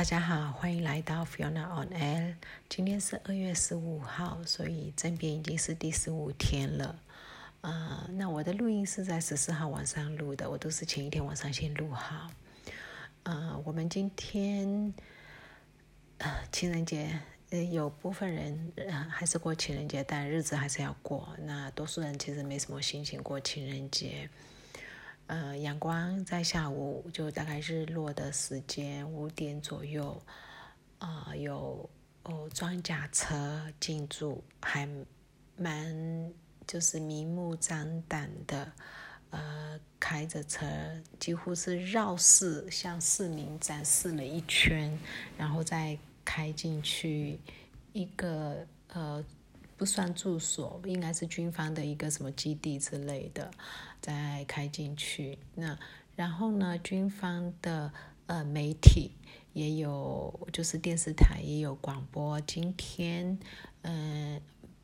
大家好，欢迎来到 Fiona on Air。今天是二月十五号，所以这边已经是第十五天了。呃，那我的录音是在十四号晚上录的，我都是前一天晚上先录好。呃，我们今天呃情人节，呃有部分人还是过情人节，但日子还是要过。那多数人其实没什么心情过情人节。呃，阳光在下午就大概日落的时间五点左右，啊，有哦装甲车进驻，还蛮就是明目张胆的，呃，开着车几乎是绕市向市民展示了一圈，然后再开进去一个呃。不算住所，应该是军方的一个什么基地之类的，再开进去。那然后呢，军方的呃媒体也有，就是电视台也有广播。今天嗯，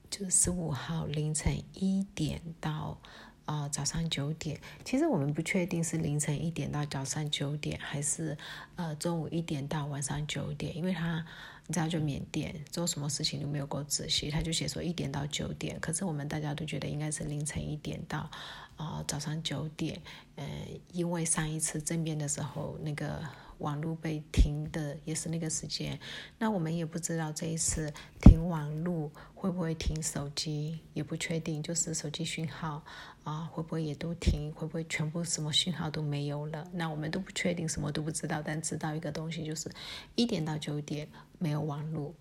就十五号凌晨一点到啊早上九点。其实我们不确定是凌晨一点到早上九点，还是呃中午一点到晚上九点，因为他。你知道，就缅甸做什么事情都没有够仔细，他就写说一点到九点，可是我们大家都觉得应该是凌晨一点到啊早上九点，呃，因为上一次政变的时候那个。网络被停的也是那个时间，那我们也不知道这一次停网络会不会停手机，也不确定，就是手机讯号啊会不会也都停，会不会全部什么讯号都没有了？那我们都不确定，什么都不知道，但知道一个东西就是一点到九点没有网络。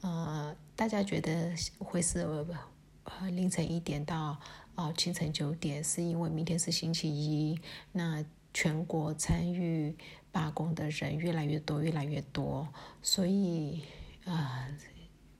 呃，大家觉得会是呃凌晨一点到哦清晨九点，是因为明天是星期一，那全国参与。罢工的人越来越多，越来越多，所以啊，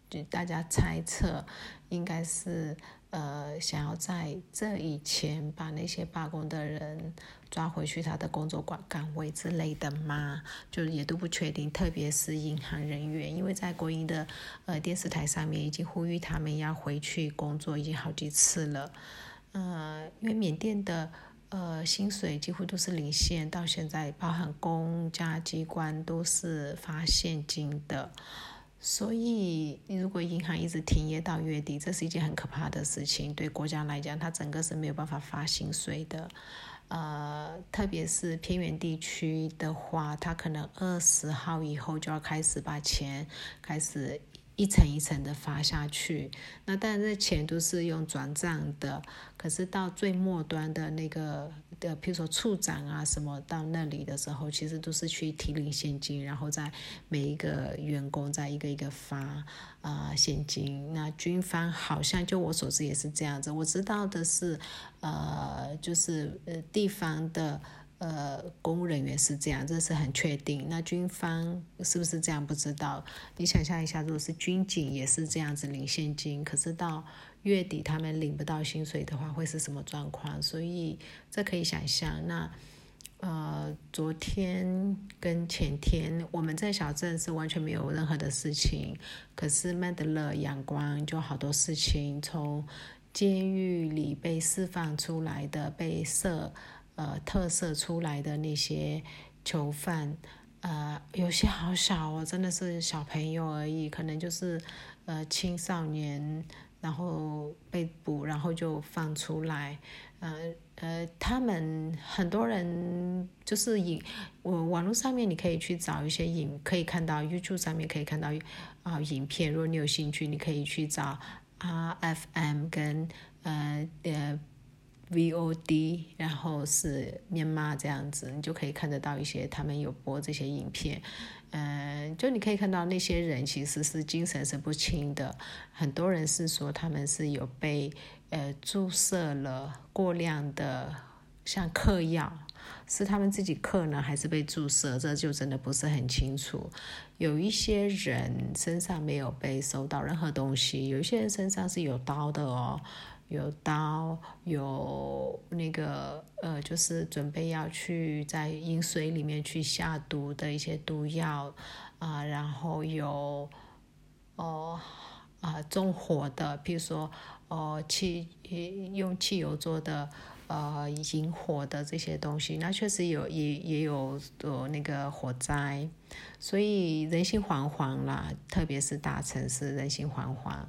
就大家猜测，应该是呃，想要在这以前把那些罢工的人抓回去他的工作岗岗位之类的吗？就也都不确定。特别是银行人员，因为在国营的呃电视台上面已经呼吁他们要回去工作，已经好几次了。呃，因为缅甸的。呃，薪水几乎都是零线，到现在包含公家机关都是发现金的，所以如果银行一直停业到月底，这是一件很可怕的事情。对国家来讲，它整个是没有办法发薪水的。呃，特别是偏远地区的话，它可能二十号以后就要开始把钱开始。一层一层的发下去，那当然这钱都是用转账的，可是到最末端的那个的，譬如说处长啊什么到那里的时候，其实都是去提领现金，然后在每一个员工再一个一个发啊现金。那军方好像就我所知也是这样子，我知道的是，呃，就是呃地方的。呃，公务人员是这样，这是很确定。那军方是不是这样？不知道。你想象一下，如果是军警也是这样子领现金，可是到月底他们领不到薪水的话，会是什么状况？所以这可以想象。那呃，昨天跟前天我们在小镇是完全没有任何的事情，可是曼德勒阳光就好多事情，从监狱里被释放出来的被设。呃，特色出来的那些囚犯，呃，有些好小哦，真的是小朋友而已，可能就是呃青少年，然后被捕，然后就放出来，呃呃，他们很多人就是影，我网络上面你可以去找一些影，可以看到 YouTube 上面可以看到啊影片，如果你有兴趣，你可以去找 RFM 跟呃呃。VOD，然后是面妈这样子，你就可以看得到一些他们有播这些影片，嗯，就你可以看到那些人其实是精神是不清的，很多人是说他们是有被呃注射了过量的像嗑药，是他们自己嗑呢，还是被注射，这就真的不是很清楚。有一些人身上没有被收到任何东西，有一些人身上是有刀的哦。有刀，有那个呃，就是准备要去在饮水里面去下毒的一些毒药啊，然后有哦啊纵火的，比如说哦汽用汽油做的呃引火的这些东西，那确实有也也有呃那个火灾，所以人心惶惶啦，特别是大城市人心惶惶。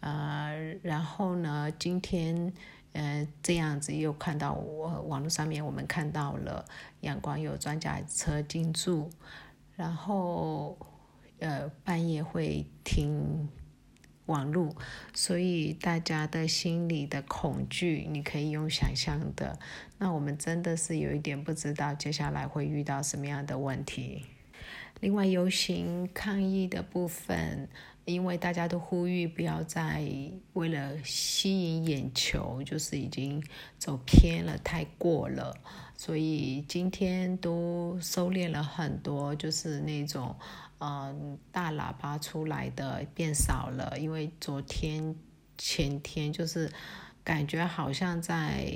呃，然后呢，今天呃这样子又看到我网络上面我们看到了阳光有装甲车进驻，然后呃半夜会停。网络，所以大家的心里的恐惧，你可以用想象的。那我们真的是有一点不知道接下来会遇到什么样的问题。另外，游行抗议的部分，因为大家都呼吁不要再为了吸引眼球，就是已经走偏了，太过了，所以今天都收敛了很多，就是那种。嗯，大喇叭出来的变少了，因为昨天、前天就是感觉好像在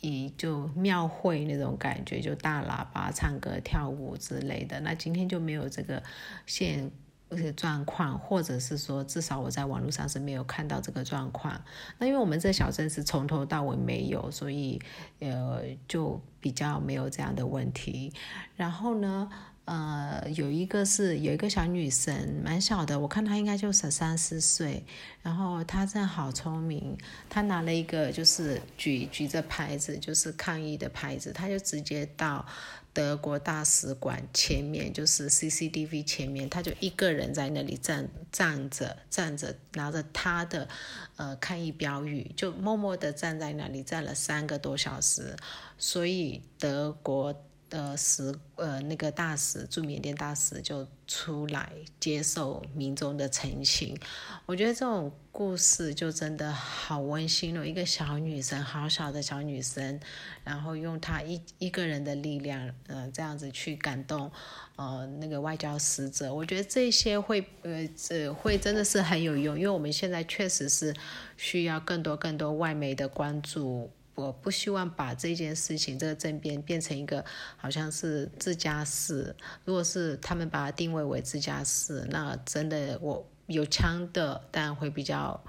以就庙会那种感觉，就大喇叭唱歌、跳舞之类的。那今天就没有这个现些状况，或者是说至少我在网络上是没有看到这个状况。那因为我们这小镇是从头到尾没有，所以呃就比较没有这样的问题。然后呢？呃，有一个是有一个小女生，蛮小的，我看她应该就十三四岁。然后她真的好聪明，她拿了一个就是举举着牌子，就是抗议的牌子，她就直接到德国大使馆前面，就是 CCTV 前面，她就一个人在那里站站着站着，拿着她的呃抗议标语，就默默的站在那里站了三个多小时。所以德国。的使呃那个大使驻缅甸大使就出来接受民众的陈情，我觉得这种故事就真的好温馨了。一个小女生，好小的小女生，然后用她一一个人的力量，呃，这样子去感动呃那个外交使者，我觉得这些会呃这会真的是很有用，因为我们现在确实是需要更多更多外媒的关注。我不希望把这件事情、这个政变变成一个好像是自家事。如果是他们把它定位为自家事，那真的我有枪的当然会比较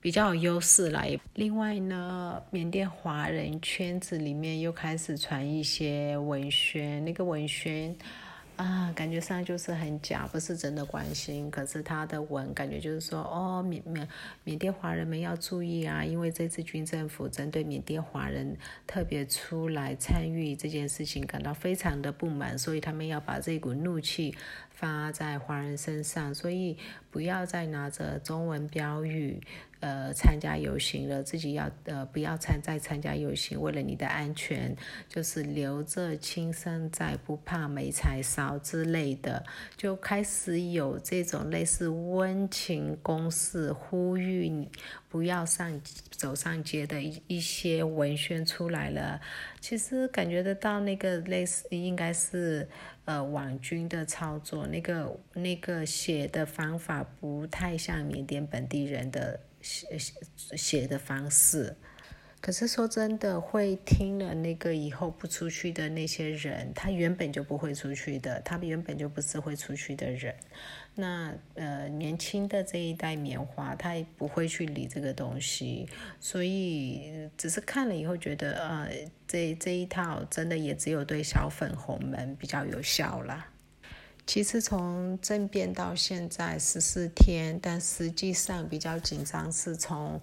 比较有优势来。另外呢，缅甸华人圈子里面又开始传一些文宣，那个文宣。啊，感觉上就是很假，不是真的关心。可是他的文感觉就是说，哦，缅缅缅甸华人们要注意啊，因为这次军政府针对缅甸华人特别出来参与这件事情，感到非常的不满，所以他们要把这股怒气发在华人身上，所以不要再拿着中文标语。呃，参加游行了，自己要呃不要参再参加游行，为了你的安全，就是留着青山在，不怕没柴烧之类的，就开始有这种类似温情攻势，呼吁你不要上走上街的一一些文宣出来了。其实感觉得到那个类似应该是呃网军的操作，那个那个写的方法不太像缅甸本地人的。写写写的方式，可是说真的，会听了那个以后不出去的那些人，他原本就不会出去的，他原本就不是会出去的人。那呃，年轻的这一代棉花，他也不会去理这个东西，所以只是看了以后觉得，呃，这这一套真的也只有对小粉红们比较有效啦。其实从政变到现在十四天，但实际上比较紧张是从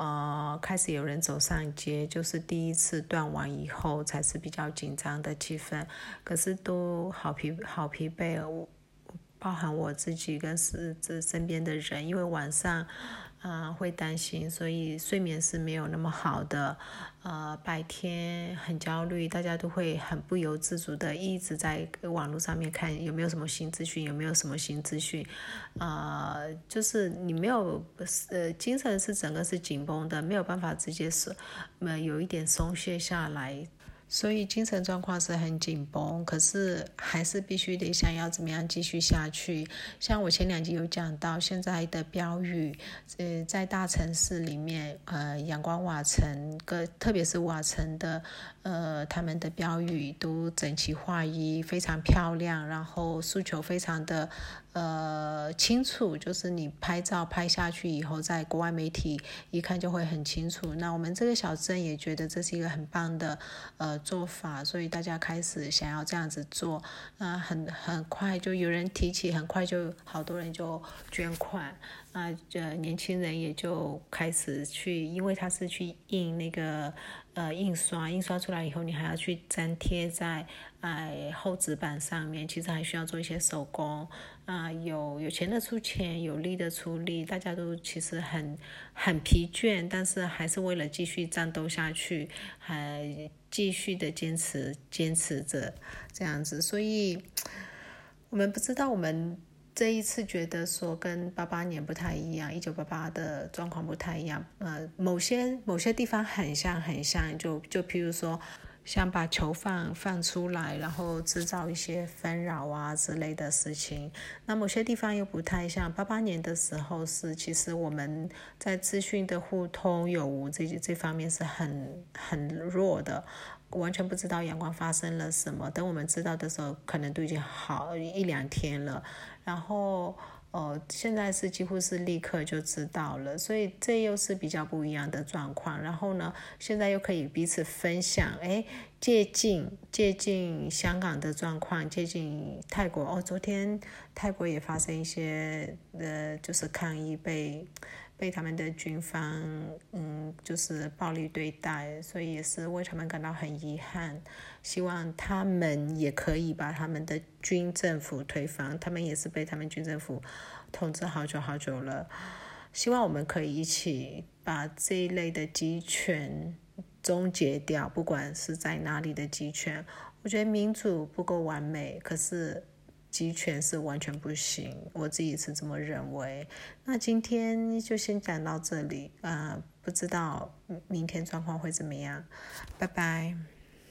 呃开始有人走上街，就是第一次断网以后才是比较紧张的气氛。可是都好疲好疲惫，包含我自己跟是这身边的人，因为晚上。啊，会担心，所以睡眠是没有那么好的。呃，白天很焦虑，大家都会很不由自主的一直在网络上面看有没有什么新资讯，有没有什么新资讯。啊，就是你没有呃，精神是整个是紧绷的，没有办法直接是呃有一点松懈下来。所以精神状况是很紧绷，可是还是必须得想要怎么样继续下去。像我前两集有讲到，现在的标语，呃，在大城市里面，呃，阳光瓦城个，特别是瓦城的，呃，他们的标语都整齐划一，非常漂亮，然后诉求非常的。呃，清楚就是你拍照拍下去以后，在国外媒体一看就会很清楚。那我们这个小镇也觉得这是一个很棒的呃做法，所以大家开始想要这样子做。那很很快就有人提起，很快就好多人就捐款。那这年轻人也就开始去，因为他是去印那个呃印刷，印刷出来以后你还要去粘贴在哎厚纸板上面，其实还需要做一些手工。啊，有有钱的出钱，有力的出力，大家都其实很很疲倦，但是还是为了继续战斗下去，还继续的坚持坚持着这样子。所以，我们不知道我们这一次觉得说跟八八年不太一样，一九八八的状况不太一样。呃，某些某些地方很像很像，就就譬如说。像把囚犯放出来，然后制造一些纷扰啊之类的事情。那某些地方又不太像。八八年的时候是，其实我们在资讯的互通有无这这方面是很很弱的，完全不知道阳光发生了什么。等我们知道的时候，可能都已经好一两天了。然后。哦，现在是几乎是立刻就知道了，所以这又是比较不一样的状况。然后呢，现在又可以彼此分享，哎，接近接近香港的状况，接近泰国。哦，昨天泰国也发生一些呃，就是抗议被。被他们的军方，嗯，就是暴力对待，所以也是为他们感到很遗憾。希望他们也可以把他们的军政府推翻，他们也是被他们军政府统治好久好久了。希望我们可以一起把这一类的集权终结掉，不管是在哪里的集权。我觉得民主不够完美，可是。集权是完全不行，我自己是这么认为。那今天就先讲到这里，呃，不知道明天状况会怎么样，拜拜。